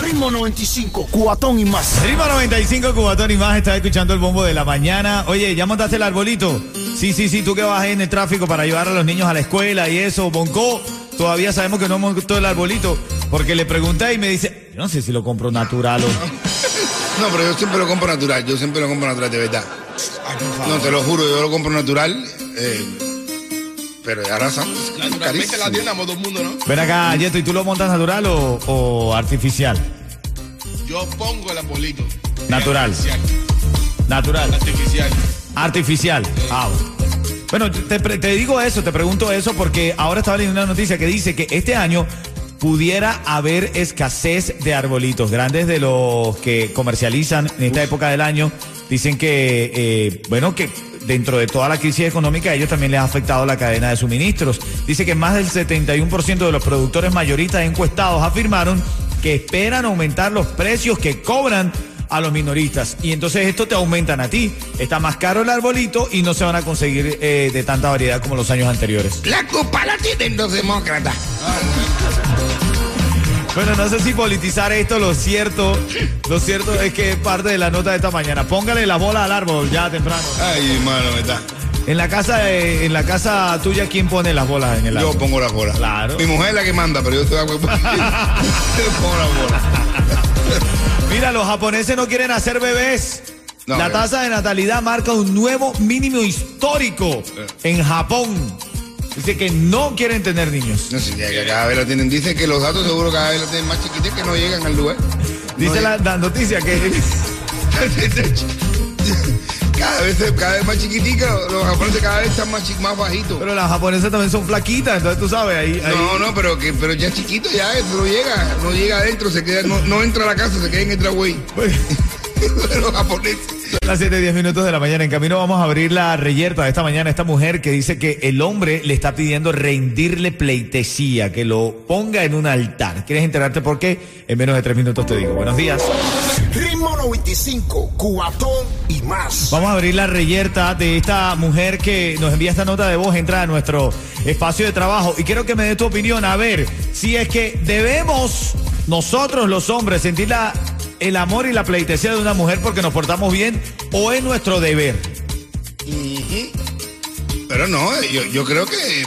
Ritmo 95, cuatón y más. Ritmo 95, Cubatón y más, estás escuchando el bombo de la mañana. Oye, ¿ya montaste el arbolito? Sí, sí, sí, tú que vas en el tráfico para llevar a los niños a la escuela y eso, Bonco, todavía sabemos que no montó el arbolito, porque le pregunté y me dice, yo no sé si lo compro natural o... No, pero yo siempre lo compro natural, yo siempre lo compro natural, de verdad. No, te lo juro, yo lo compro natural. eh, pero ahora son Naturalmente la tienda, todo el mundo, ¿no? Ven acá, Yeto, ¿y tú lo montas natural o, o artificial? Yo pongo el arbolito. Natural. Artificial. Natural. Artificial. Artificial. Ah, bueno, te, te digo eso, te pregunto eso porque ahora estaba leyendo una noticia que dice que este año pudiera haber escasez de arbolitos grandes de los que comercializan en esta época del año. Dicen que, eh, bueno, que dentro de toda la crisis económica a ellos también les ha afectado la cadena de suministros. Dice que más del 71% de los productores mayoristas encuestados afirmaron que esperan aumentar los precios que cobran a los minoristas. Y entonces esto te aumentan a ti. Está más caro el arbolito y no se van a conseguir eh, de tanta variedad como los años anteriores. La culpa la tienen los demócratas. Bueno, no sé si politizar esto, lo cierto, lo cierto es que es parte de la nota de esta mañana. Póngale la bola al árbol ya temprano. Ay, hermano, me está. En la casa, de- en la casa tuya, ¿quién pone las bolas en el Yo árbol? pongo la bola. Claro. Mi mujer es la que manda, pero yo estoy de acuerdo. Yo pongo la bola. Mira, los japoneses no quieren hacer bebés. No, la tasa de natalidad marca un nuevo mínimo histórico Eh. en Japón. Dice que no quieren tener niños. No sé, ya que cada vez la tienen. Dicen que los datos seguro cada vez la tienen más chiquitas que no llegan al lugar. Dice No la, la noticia que cada vez, cada vez más chiquitica, los japoneses cada vez están más, más bajitos. Pero las japonesas también son flaquitas, entonces tú sabes, ahí... ahí- No, no, pero que pero ya chiquito ya no llega, no llega adentro, se queda, no, no entra a la casa, se queda en el driveway. Los japoneses. Son las 7 10 minutos de la mañana. En camino vamos a abrir la reyerta de esta mañana. Esta mujer que dice que el hombre le está pidiendo rendirle pleitesía, que lo ponga en un altar. ¿Quieres enterarte por qué? En menos de tres minutos te digo. Buenos días. Ritmo 95, cuatón y más. Vamos a abrir la reyerta de esta mujer que nos envía esta nota de voz, entra a nuestro espacio de trabajo y quiero que me dé tu opinión a ver si es que debemos nosotros los hombres sentir la- el amor y la pleitesía de una mujer porque nos portamos bien o es nuestro deber. Pero no, yo, yo creo que eh,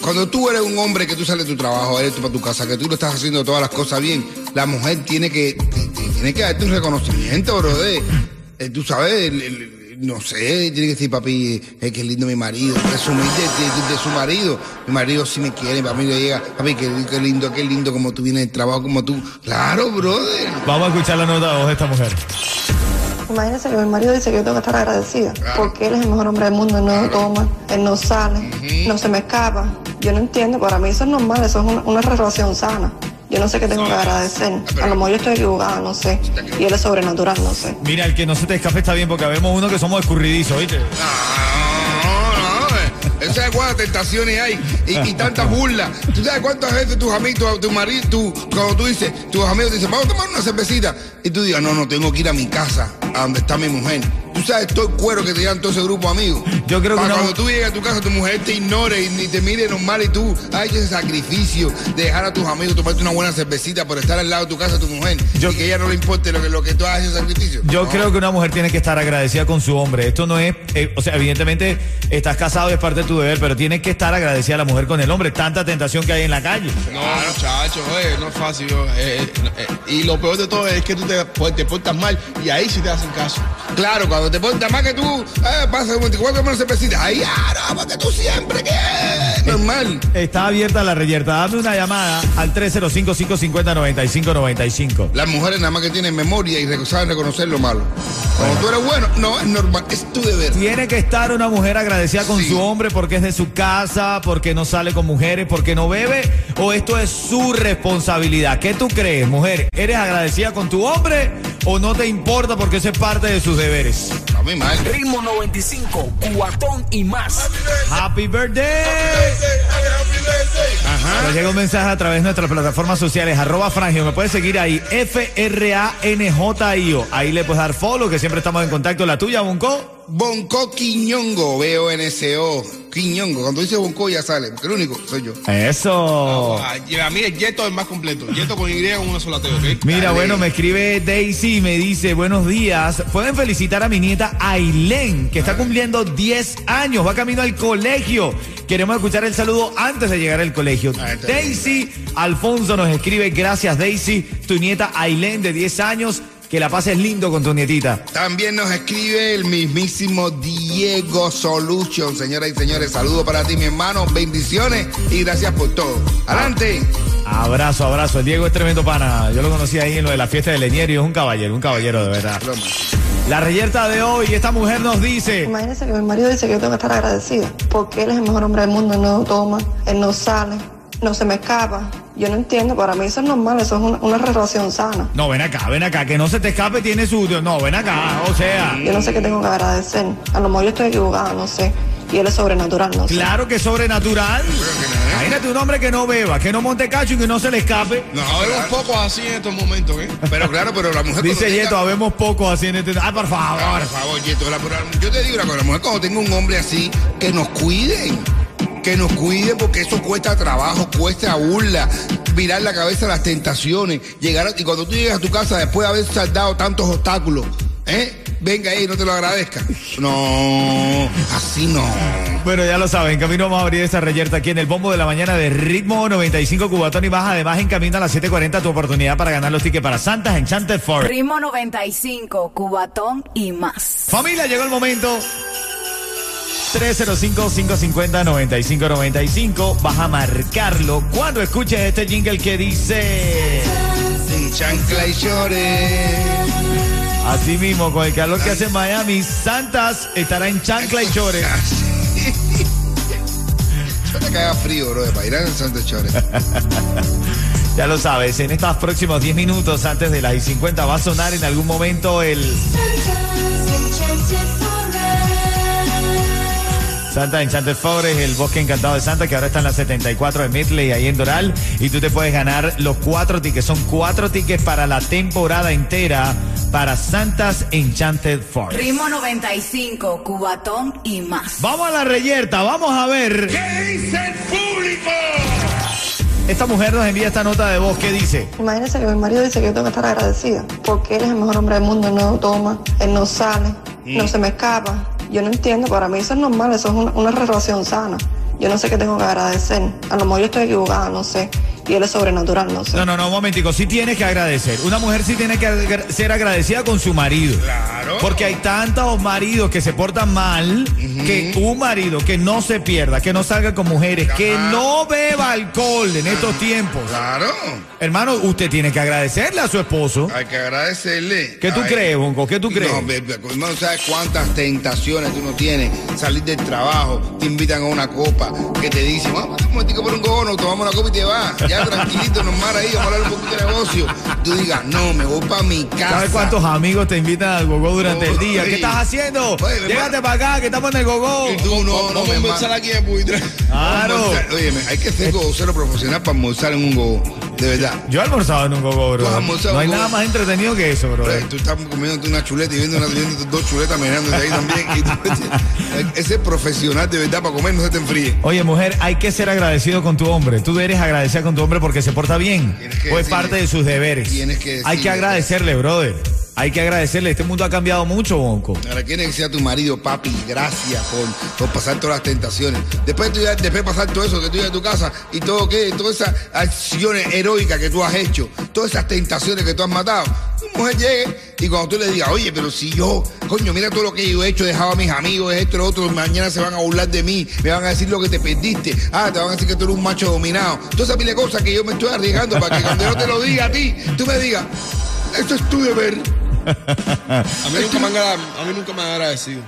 cuando tú eres un hombre que tú sales de tu trabajo, eres tú para tu casa, que tú lo estás haciendo todas las cosas bien, la mujer tiene que tiene que darte un reconocimiento, brother. Eh, tú sabes, el- no sé, tiene que decir, papi, eh, qué lindo mi marido, presumir de, de- de su marido. Mi marido sí me quiere, papi le llega, papi, qué, qué lindo, qué lindo como tú vienes del trabajo, como tú. Claro, brother. Vamos a escuchar la nota de voz de esta mujer. Imagínense que mi marido dice que yo tengo que estar agradecida porque él es el mejor hombre del mundo, él no toma, él no sale, no se me escapa. Yo no entiendo, para mí eso es normal, eso es una, una relación sana. Yo no sé qué tengo que agradecer. A lo mejor yo estoy equivocada, no sé. Y él es sobrenatural, no sé. Mira, el que no se te escape está bien porque vemos uno que somos escurridizos, ¿viste? No, no, no. eh, ¿Sabes cuántas tentaciones hay y, y tantas burlas? ¿Tú sabes cuántas veces tus amigos, tu, tu marido, tú, cuando tú dices, tus amigos dicen, vamos a tomar una cervecita? Y tú digas, no, no, tengo que ir a mi casa, a donde está mi mujer. Tú sabes todo el cuero que te dan todo ese grupo de amigos. Yo creo que Para una- cuando tú llegas a tu casa, tu mujer te ignore y ni te mire normal y tú has hecho ese sacrificio de dejar a tus amigos tomarte una buena cervecita por estar al lado de tu casa, tu mujer, Yo- y que a ella no le importe lo que, lo que tú haces ese sacrificio. Yo No. creo que una mujer tiene que estar agradecida con su hombre. Esto no es, eh, o sea, evidentemente estás casado y es parte de tu deber, pero tienes que estar agradecida la mujer con el hombre. Tanta tentación que hay en la calle. No, muchachos, oye, no es fácil. yo, eh, eh, eh, y lo peor de todo es que tú te, pues, te portas mal y ahí sí te hacen caso. Claro, cuando te pones más que tú, eh, pasa un 24 menos cervecita. Ahí, ah, no, porque tú siempre que normal. Está abierta la reyerta. Dame una llamada al 305-550-9595. Las mujeres nada más que tienen memoria y saben reconocer lo malo. Cuando tú eres bueno, no, es normal, es tu deber. Tiene que estar una mujer agradecida con Sí. su hombre porque es de su casa, porque no sale con mujeres, porque no bebe, o esto es su responsabilidad. ¿Qué tú crees, mujer? ¿Eres agradecida con tu hombre o no te importa porque eso es parte de sus deberes? A mí mal. Ritmo 95, cuatón y más. Happy birthday. Ajá. Nos llega un mensaje a través de nuestras plataformas sociales, arroba frangio. Me puedes seguir ahí, F-R-A-N-J-I-O. Ahí le puedes dar follow, que siempre estamos en contacto. La tuya, Bunko. Bonco Quiñongo, B-O-N-C-O. Quiñongo. Cuando dice Bonco ya sale, porque el único soy yo. Eso. Ah, a mí el Yeto es más completo. Yeto con Y con una sola T, ¿ok? Mira, Dale. bueno, me escribe Daisy y me dice, buenos días, pueden felicitar a mi nieta Ailén, que está cumpliendo 10 años, va camino al colegio. Queremos escuchar el saludo antes de llegar al colegio. Ah, Daisy Alfonso nos escribe, gracias Daisy, tu nieta Ailén de 10 años, que la pases lindo con tu nietita. También nos escribe el mismísimo Diego Solution. Señoras y señores, saludos para ti, mi hermano. Bendiciones y gracias por todo. Adelante. Abrazo, abrazo. El Diego es tremendo pana. Yo lo conocí ahí en lo de la fiesta de Leñero y es un caballero, un caballero de verdad. Broma. La reyerta de hoy, esta mujer nos dice, Imagínense que mi marido dice que yo tengo que estar agradecida porque él es el mejor hombre del mundo, él no toma, él no sale, no se me escapa. Yo no entiendo, para mí eso es normal, eso es una, una relación sana. no, ven acá, ven acá, que no se te escape, tiene su... No, ven acá, o sea... Yo no sé qué tengo que agradecer. A lo mejor yo estoy equivocada, no sé. Y él es sobrenatural, no sé. Claro que es sobrenatural. Imagínate un hombre que no beba, que no monte cacho y que no se le escape. No, Habemos claro. pocos así en estos momentos, ¿eh? Pero claro, pero la mujer. Dice Yeto, habemos pocos así en este... Ay, por Ah, favor. Por favor, Yeto, la- yo te digo una cosa, la mujer cuando tenga un hombre así, que nos cuiden. Que nos cuide porque eso cuesta trabajo, cuesta burla, mirar la cabeza a las tentaciones, llegar a- y cuando tú llegas a tu casa después de haber saldado tantos obstáculos, ¿eh? Venga ahí, no te lo agradezca. No, así no. Bueno, ya lo saben, en camino vamos a abrir esta reyerta aquí en el bombo de la mañana de ritmo 95 Cubatón y más. Además, en camino a las 7.40 tu oportunidad para ganar los tickets para Santas Enchanted Forest. Ritmo 95, Cubatón y más. Familia, llegó el momento. 305-550-9595. Vas a marcarlo cuando escuches este jingle que dice... Sin chancla y llore. Así mismo, con el calor que hace en Miami, Santas estará en chancla y chores. Yo te caga frío, bro, para ir a Santo Chore. Ya lo sabes, en estos próximos 10 minutos antes de las 50 va a sonar en algún momento el Santa Enchanted Forest, el bosque encantado de Santa, que ahora está en la 74 de Midley, ahí en Doral. Y tú te puedes ganar los cuatro tickets. Son cuatro tickets para la temporada entera para Santas Enchanted Forest. Ritmo 95, Cubatón y más. Vamos a la reyerta, vamos a ver. ¿Qué dice el público? Esta mujer nos envía esta nota de voz que dice. Imagínense que mi marido dice que yo tengo que estar agradecida porque él es el mejor hombre del mundo, él no toma, él no sale, no se me escapa. Yo no entiendo, para mí eso es normal, eso es una, relación sana. Yo no sé qué tengo que agradecer. A lo mejor yo estoy equivocada, no sé. Y él es sobrenatural, no sé. No, no, no, un momentico. Sí tienes que agradecer. Una mujer sí tiene que agra- ser agradecida con su marido. Claro. Porque hay tantos maridos que se portan mal que un marido que no se pierda, que no salga con mujeres, que no beba alcohol en estos tiempos. Claro. Hermano, usted tiene que agradecerle a su esposo. Hay que agradecerle. ¿Qué tú Ay. crees, Bonco? ¿Qué tú crees? No, bebé, hermano, ¿sabes cuántas tentaciones tú no tienes? Salir del trabajo, te invitan a una copa, que te dicen, vamos un momentico por un gono, tomamos la copa y te vas. Ya tranquilito, normal ahí, vamos a hablar un poquito de negocio. Tú digas, no, me voy para mi casa. ¿Sabes cuántos amigos te invitan al gogó durante el día? Oye. ¿Qué estás haciendo? Oye, para acá, que estamos en el gogó. Y tú, no, no, Vamos mi a hermano. empezar aquí en. Claro. Oye, hay que ser gocero profesional para almorzar en un gogo. De verdad. Yo he almorzado en un gogó, bro. No hay nada más entretenido que eso, bro. Tú estás comiendo una chuleta y viendo, una, viendo dos chuletas mirándote ahí también. Y tú, ese profesional de verdad para comer no se te enfríe. Oye, mujer, hay que ser agradecido con tu hombre. Tú eres agradecida con tu hombre porque se porta bien. O es decirle- parte de sus deberes. tienes que hay que decirle- agradecerle, brother. Hay que agradecerle. Este mundo ha cambiado mucho, Bonco. Ahora quieres que sea tu marido, papi, gracias por, pasar todas las tentaciones. Después, ya- después de pasar todo eso, que tú llegas a tu casa y todo que, todas esas acciones heroicas que tú has hecho, todas esas tentaciones que tú has matado, tu mujer llegue y cuando tú le digas, oye, pero si yo, coño, mira todo lo que yo he hecho, he dejado a mis amigos, esto, lo otro, mañana se van a burlar de mí, me van a decir lo que te perdiste, ah, te van a decir que tú eres un macho dominado. Todas esas miles de cosas que yo me estoy arriesgando para que cuando yo te lo diga a ti, tú me digas, esto es tu deber. A mí nunca me han, a mí nunca me han agradecido.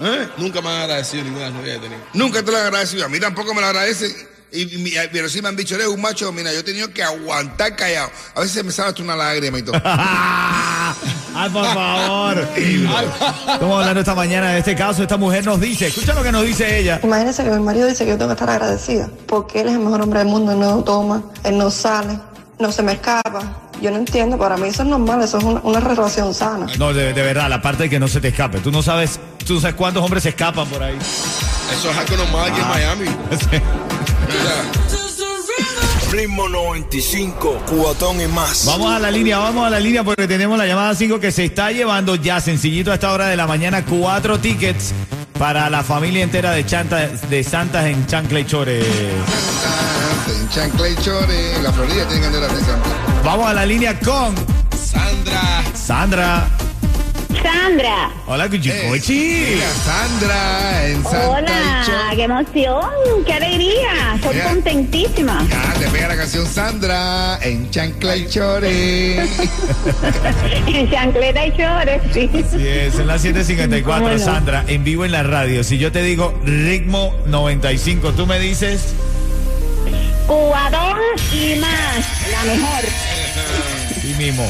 ¿Eh? Nunca me han agradecido ninguna novias que he tenido. Nunca te lo han agradecido. A mí tampoco me lo agradecen. Y, y pero sí me han dicho, eres un macho. Mira, yo he tenido que aguantar callado. A veces me sale hasta una lágrima y todo. Ay, por favor. Estamos hablando esta mañana de este caso. Esta mujer nos dice, escucha lo que nos dice ella. Imagínense que mi marido dice que yo tengo que estar agradecida porque él es el mejor hombre del mundo, él no toma, él no sale, no se me escapa. Yo no entiendo, para mí eso es normal, eso es una, una relación sana. No, de, de verdad, la parte de que no se te escape. Tú no sabes, tú no sabes cuántos hombres se escapan por ahí. Eso es algo normal aquí en Miami. Ritmo 95, cubatón y más. Vamos a la línea, vamos a la línea porque tenemos la llamada 5 que se está llevando ya sencillito a esta hora de la mañana cuatro tickets para la familia entera de, Chanta, de Santas en Chanclay Chore. En Chanclay Chore, en la Florida tienen que andar atención. Vamos a la línea con Sandra. Sandra. Sandra. Hola, Cuchicochi. Mira, Sandra en Santa Hola, Chore. qué emoción, qué alegría. Estoy contentísima. Ya, te pega la canción Sandra en Chanclay Chore. En chancleta y chores, sí. Sí, es en las 7:54, ¿Cómo no? Sandra, en vivo en la radio. Si yo te digo ritmo 95, tú me dices. Cubadón y más, la mejor. Sí mismo.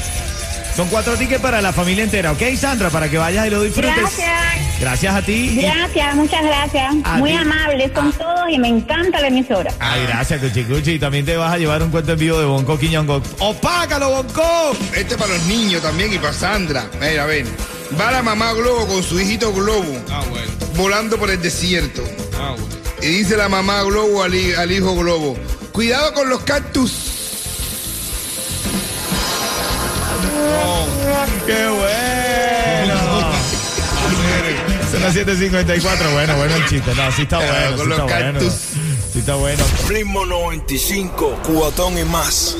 Son cuatro tickets para la familia entera, ¿ok, Sandra? Para que vayas y lo disfrutes. Gracias. Gracias a ti. y- Gracias, muchas gracias. A Muy ti. amables son todos y me encanta la emisora. Ay, gracias, Cuchicuchi. Y también te vas a llevar un cuento en vivo de Bonco Quiñongo. ¡Opácalo, Bonco! Este para los niños también y para Sandra. Mira, ven. Va la mamá Globo con su hijito Globo Ah, bueno. volando por el desierto. Ah, bueno. Y dice la mamá Globo al hijo Globo, cuidado con los cactus. ¡Qué bueno! Son las 7.54. Bueno, bueno el chiste. No, sí está Cuidado bueno. con Sí los está bueno. cactus. Sí está bueno. Ritmo 95, cubatón y más.